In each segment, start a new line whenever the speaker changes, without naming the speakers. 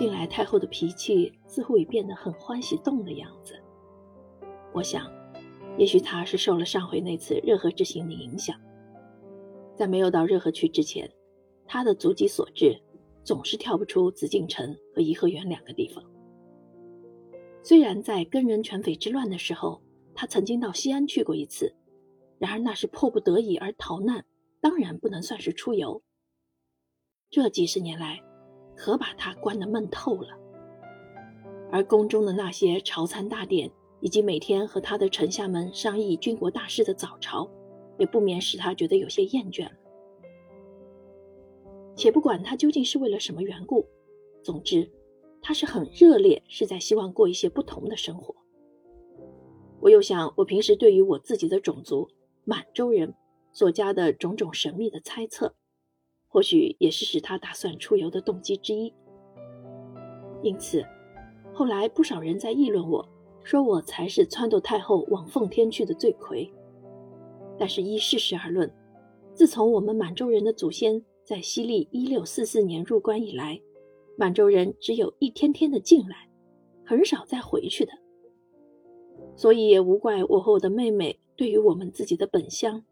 近来太后的脾气似乎已变得很欢喜动的样子。我想，也许她是受了上回那次热河之行的影响，在没有到热河去之前，她的足迹所至总是跳不出紫禁城和颐和园两个地方。虽然在跟人全匪之乱的时候，他曾经到西安去过一次，然而那是迫不得已而逃难，当然不能算是出游。这几十年来，可把他关得闷透了。而宫中的那些朝参大典，以及每天和他的臣下们商议军国大事的早朝，也不免使他觉得有些厌倦了。且不管他究竟是为了什么缘故，总之。他是很热烈，是在希望过一些不同的生活。我又想，我平时对于我自己的种族满洲人所加的种种神秘的猜测，或许也是使他打算出游的动机之一。因此，后来不少人在议论我，说我才是撺掇太后往奉天去的罪魁。但是依事实而论，自从我们满洲人的祖先在西历一六四四年入关以来，满洲人只有一天天的进来，很少再回去的，所以也无怪我和我的妹妹对于我们自己的本乡，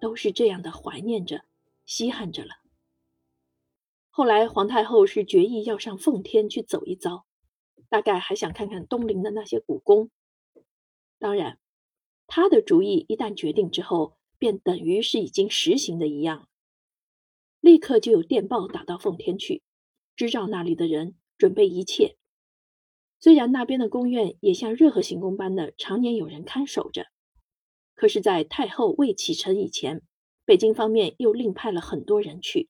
都是这样的怀念着、稀罕着了。后来皇太后是决意要上奉天去走一遭，大概还想看看东陵的那些古宫。当然，她的主意一旦决定之后，便等于是已经实行的一样，立刻就有电报打到奉天去。知照那里的人准备一切，虽然那边的宫院也像热河行宫般的常年有人看守着，可是，在太后未启程以前，北京方面又另派了很多人去，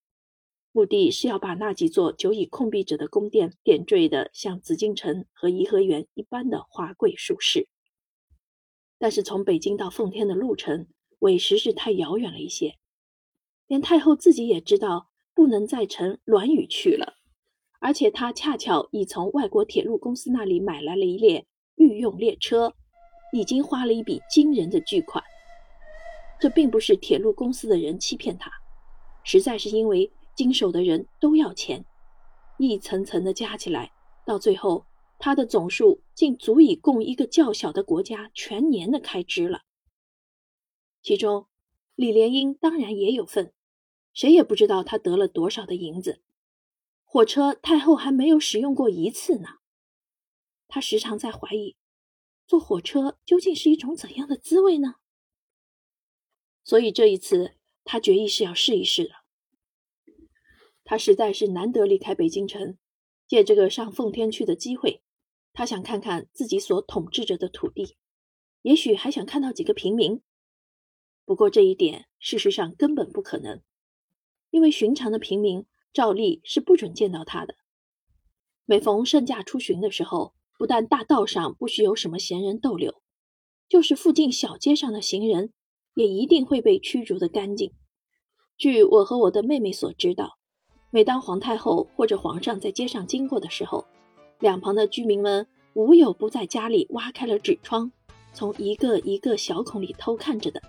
目的是要把那几座久已空闭着的宫殿点缀的像紫禁城和颐和园一般的华贵舒适。但是从北京到奉天的路程，委实是太遥远了一些，连太后自己也知道，不能再乘銮宇去了。而且她恰巧已从外国铁路公司那里买来了一列御用列车，已经花了一笔惊人的巨款。这并不是铁路公司的人欺骗他，实在是因为经手的人都要钱，一层层的加起来，到最后他的总数竟足以供一个较小的国家全年的开支了。其中，李莲英当然也有份，谁也不知道他得了多少的银子。火车太后还没有使用过一次呢，她时常在怀疑，坐火车究竟是一种怎样的滋味呢？所以这一次，她决意是要试一试的。他实在是难得离开北京城，借这个上奉天去的机会，他想看看自己所统治着的土地，也许还想看到几个平民。不过这一点事实上根本不可能，因为寻常的平民。照例是不准见到他的。每逢圣驾出巡的时候，不但大道上不许有什么闲人逗留，就是附近小街上的行人，也一定会被驱逐的干净。据我和我的妹妹所知道，每当皇太后或者皇上在街上经过的时候，两旁的居民们无有不在家里挖开了纸窗，从一个一个小孔里偷看着的。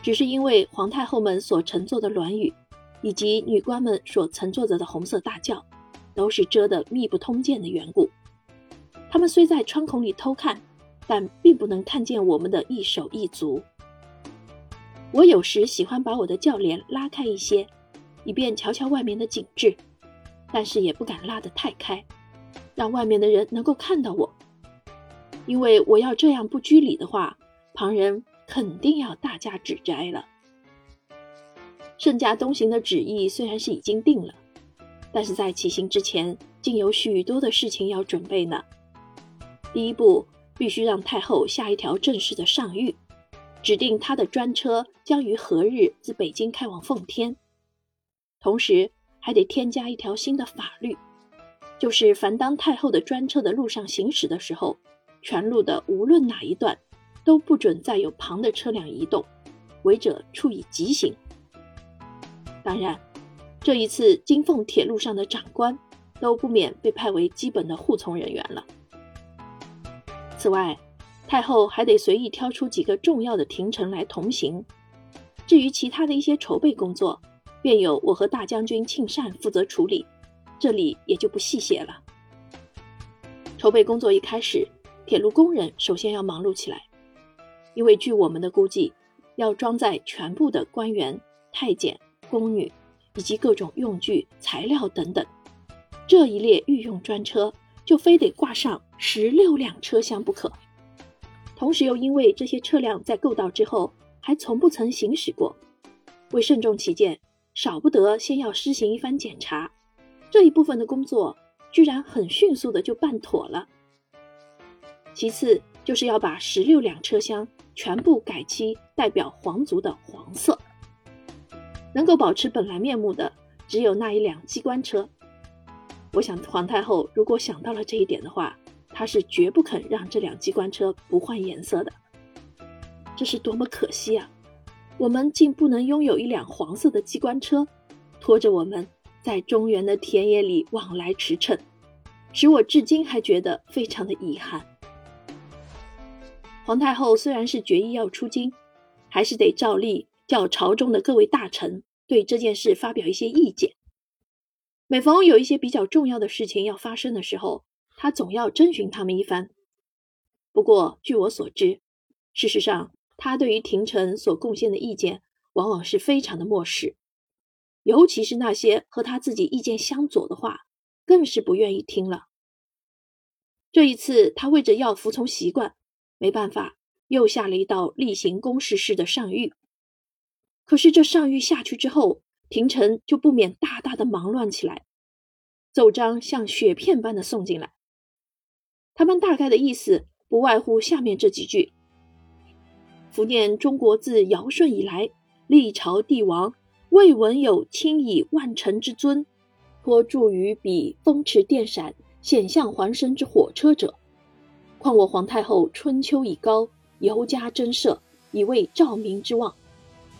只是因为皇太后们所乘坐的銮宇。以及女官们所乘坐着的红色大轿，都是遮得密不通见的缘故。他们虽在窗孔里偷看，但并不能看见我们的一手一足。我有时喜欢把我的轿帘拉开一些，以便瞧瞧外面的景致，但是也不敢拉得太开，让外面的人能够看到我。因为我要这样不拘礼的话，旁人肯定要大加指摘了。圣驾东行的旨意虽然是已经定了，但是在起行之前，竟有许多的事情要准备呢。第一步，必须让太后下一条正式的上谕，指定她的专车将于何日自北京开往奉天。同时，还得添加一条新的法律，就是凡当太后的专车的路上行驶的时候，全路的无论哪一段，都不准再有旁的车辆移动，违者处以极刑。当然，这一次金凤铁路上的长官都不免被派为基本的护从人员了。此外，太后还得随意挑出几个重要的廷臣来同行。至于其他的一些筹备工作，便由我和大将军庆善负责处理，这里也就不细写了。筹备工作一开始，铁路工人首先要忙碌起来，因为据我们的估计，要装载全部的官员、太监、宫女以及各种用具、材料等等，这一列御用专车就非得挂上十六辆车厢不可。同时又因为这些车辆在购到之后还从不曾行驶过，为慎重起见，少不得先要施行一番检查。这一部分的工作居然很迅速的就办妥了。其次就是要把十六辆车厢全部改漆代表皇族的黄色，能够保持本来面目的只有那一辆机关车。我想皇太后如果想到了这一点的话。她是绝不肯让这辆机关车不换颜色的，这是多么可惜啊！我们竟不能拥有一辆黄色的机关车，拖着我们在中原的田野里往来驰骋，使我至今还觉得非常的遗憾。皇太后虽然是决意要出京，还是得照例叫朝中的各位大臣对这件事发表一些意见。每逢有一些比较重要的事情要发生的时候，她总要征询他们一番。不过，据我所知，事实上，他对于廷臣所贡献的意见，往往是非常的漠视，尤其是那些和他自己意见相左的话，更是不愿意听了。这一次，他为着要服从习惯，没办法，又下了一道例行公事式的上谕。可是，这上谕下去之后，廷臣就不免大大的忙乱起来，奏章像雪片般的送进来。他们大概的意思不外乎下面这几句：“伏念中国自尧舜以来，历朝帝王未闻有轻以万乘之尊，托住于彼风驰电闪、险象环生之火车者。况我皇太后春秋已高，尤加珍摄，以为照明之望。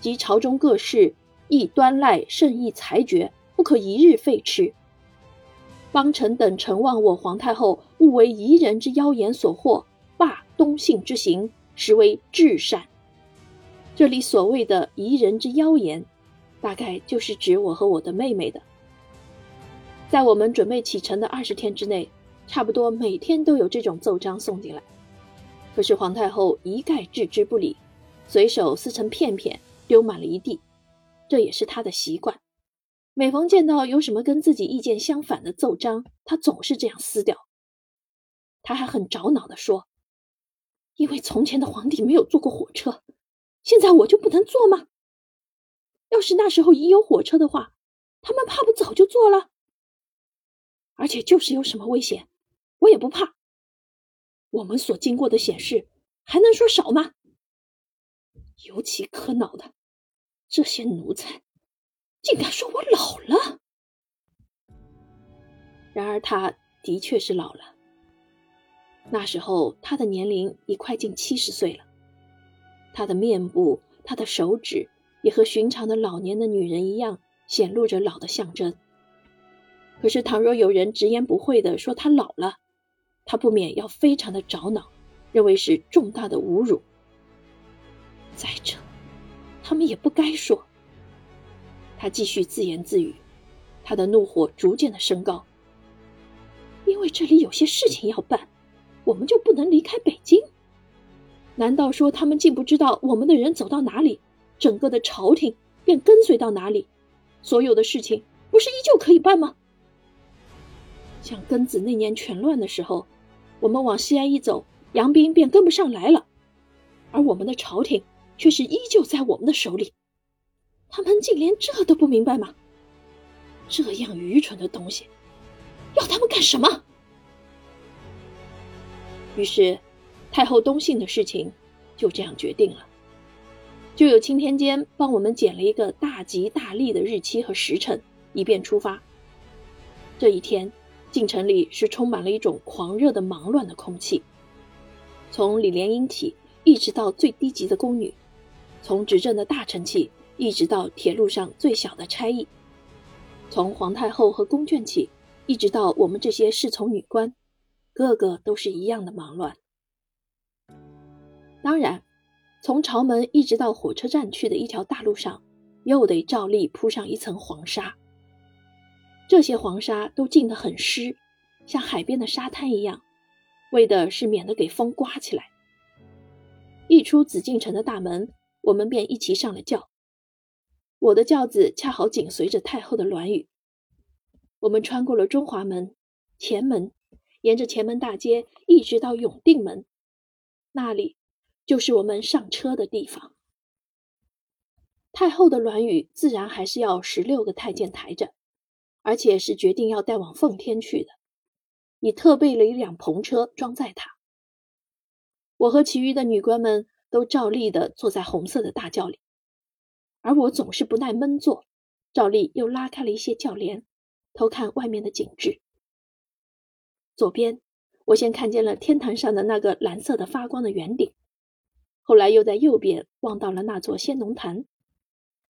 及朝中各事，亦端赖圣意裁决，不可一日废弛。”邦臣等承望我皇太后勿为夷人之妖言所惑，罢东幸之行，实为至善。这里所谓的夷人之妖言，大概就是指我和我的妹妹的。在我们准备启程的二十天之内，差不多每天都有这种奏章送进来。可是皇太后一概置之不理，随手撕成片片，丢满了一地。这也是她的习惯。每逢见到有什么跟自己意见相反的奏章，她总是这样撕掉。他还很着恼地说：“因为从前的皇帝没有坐过火车，现在我就不能坐吗？要是那时候已有火车的话，他们怕不早就坐了？而且就是有什么危险，我也不怕。我们所经过的险事，还能说少吗？尤其可恼的，这些奴才。”竟敢说我老了！然而他的确是老了。那时候他的年龄已快近七十岁了，他的面部、他的手指也和寻常的老年的女人一样，显露着老的象征。可是倘若有人直言不讳的说他老了，他不免要非常的着恼，认为是重大的侮辱。再者，他们也不该说。他继续自言自语，他的怒火逐渐的升高。因为这里有些事情要办，我们就不能离开北京？难道说他们竟不知道我们的人走到哪里，整个的朝廷便跟随到哪里？所有的事情不是依旧可以办吗？像庚子那年全乱的时候，我们往西安一走，杨斌便跟不上来了，而我们的朝廷却是依旧在我们的手里。他们竟连这都不明白吗？这样愚蠢的东西，要他们干什么？于是，太后东幸的事情就这样决定了。就有钦天监帮我们拣了一个大吉大利的日期和时辰，以便出发。这一天，进城里是充满了一种狂热的忙乱的空气。从李莲英起，一直到最低级的宫女，从执政的大臣起。一直到铁路上最小的差役，从皇太后和宫眷起，一直到我们这些侍从女官，个个都是一样的忙乱。当然，从朝门一直到火车站去的一条大路上，又得照例铺上一层黄沙。这些黄沙都浸得很湿，像海边的沙滩一样，为的是免得给风刮起来。一出紫禁城的大门，我们便一齐上了轿。我的轿子恰好紧随着太后的銮舆。我们穿过了中华门、前门，沿着前门大街一直到永定门，那里就是我们上车的地方。太后的銮舆自然还是要十六个太监抬着，而且是决定要带往奉天去的，已特备了一辆篷车装载它。我和其余的女官们都照例的坐在红色的大轿里，而我总是不耐闷坐，照例又拉开了一些轿帘。偷看外面的景致。左边，我先看见了天坛上的那个蓝色的发光的圆顶，后来又在右边望到了那座仙农坛，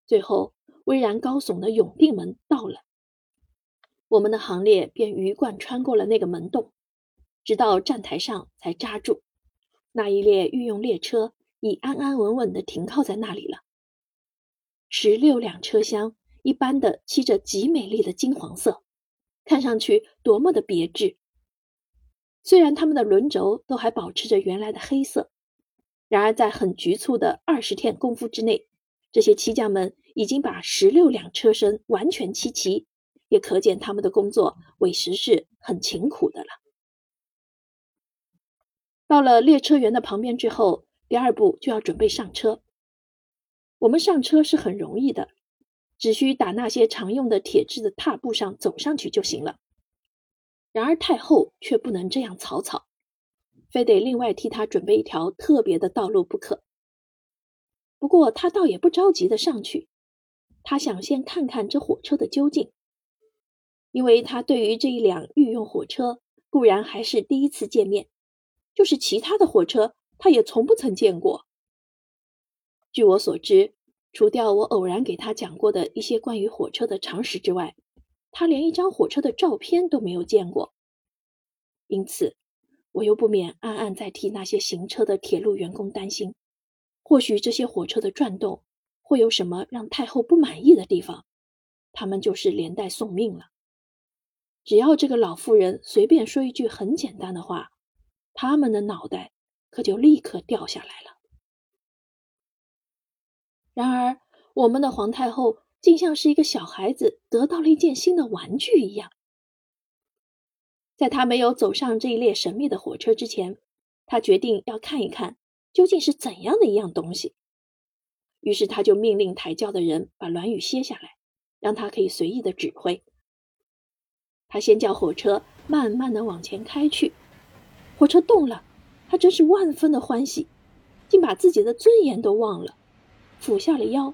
最后巍然高耸的永定门到了。我们的行列便鱼贯穿过了那个门洞，直到站台上才扎住。那一列御用列车已安安稳稳地停靠在那里了。十六辆车厢。一般的漆着极美丽的金黄色，看上去多么的别致。虽然他们的轮轴都还保持着原来的黑色，然而在很局促的二十天功夫之内，这些漆匠们已经把十六辆车身完全漆齐，也可见他们的工作委实是很勤苦的了。到了列车员的旁边之后，第二步就要准备上车。我们上车是很容易的。只需打那些常用的铁质的踏步上走上去就行了。然而太后却不能这样草草，非得另外替她准备一条特别的道路不可。不过他倒也不着急的上去，他想先看看这火车的究竟，因为他对于这一辆御用火车固然还是第一次见面，就是其他的火车他也从不曾见过。据我所知。除掉我偶然给他讲过的一些关于火车的常识之外，他连一张火车的照片都没有见过。因此，我又不免暗暗在替那些行车的铁路员工担心：或许这些火车的转动会有什么让太后不满意的地方，他们就是连带送命了。只要这个老妇人随便说一句很简单的话，他们的脑袋可就立刻掉下来了。然而，我们的皇太后竟像是一个小孩子得到了一件新的玩具一样。在他没有走上这一列神秘的火车之前，他决定要看一看究竟是怎样的一样东西。于是，他就命令抬轿的人把銮舆卸下来，让他可以随意的指挥。他先叫火车慢慢的往前开去，火车动了，他真是万分的欢喜，竟把自己的尊严都忘了。俯下了腰，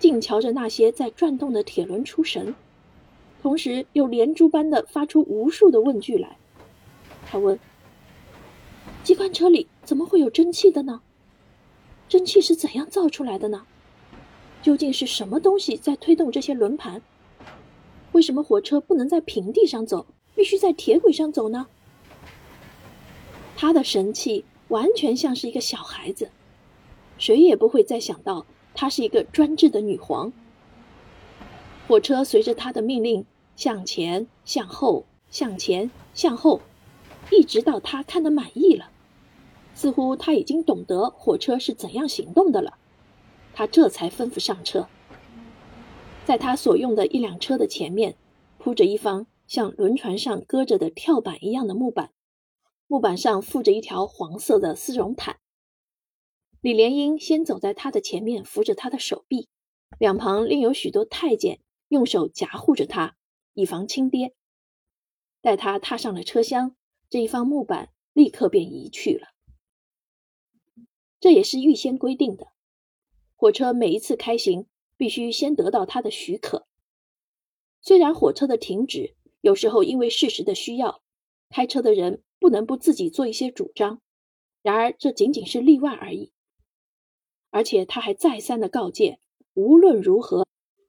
静瞧着那些在转动的铁轮出神，同时又连珠般的发出无数的问句来。他问：“机关车里怎么会有蒸汽的呢？蒸汽是怎样造出来的呢？究竟是什么东西在推动这些轮盘？为什么火车不能在平地上走，必须在铁轨上走呢？”他的神气完全像是一个小孩子，谁也不会再想到。她是一个专制的女皇。火车随着她的命令向前、向后、向前、向后，一直到她看得满意了，似乎她已经懂得火车是怎样行动的了，她这才吩咐上车。在她所用的一辆车的前面，铺着一方像轮船上搁着的跳板一样的木板，木板上附着一条黄色的丝绒毯。李莲英先走在他的前面，扶着他的手臂，两旁另有许多太监用手夹护着他，以防亲爹。待他踏上了车厢，这一方木板立刻便移去了。这也是预先规定的，火车每一次开行必须先得到他的许可。虽然火车的停止有时候因为事实的需要，开车的人不能不自己做一些主张，然而这仅仅是例外而已。而且他还再三的告诫，无论如何，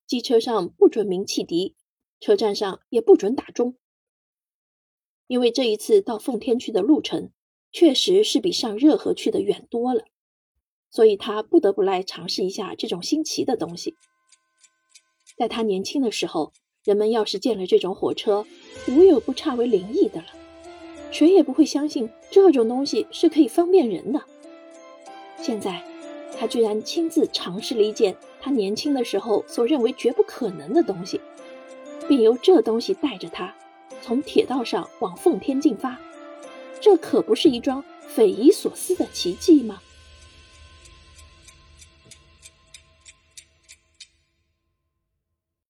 机车上不准鸣汽笛，车站上也不准打钟。因为这一次到奉天去的路程，确实是比上热河去的远多了，所以他不得不来尝试一下这种新奇的东西。在他年轻的时候，人们要是见了这种火车，无有不差为灵异的了。谁也不会相信这种东西是可以方便人的。现在，他居然亲自尝试了一件他年轻的时候所认为绝不可能的东西，并由这东西带着他从铁道上往奉天进发。这可不是一桩匪夷所思的奇迹吗？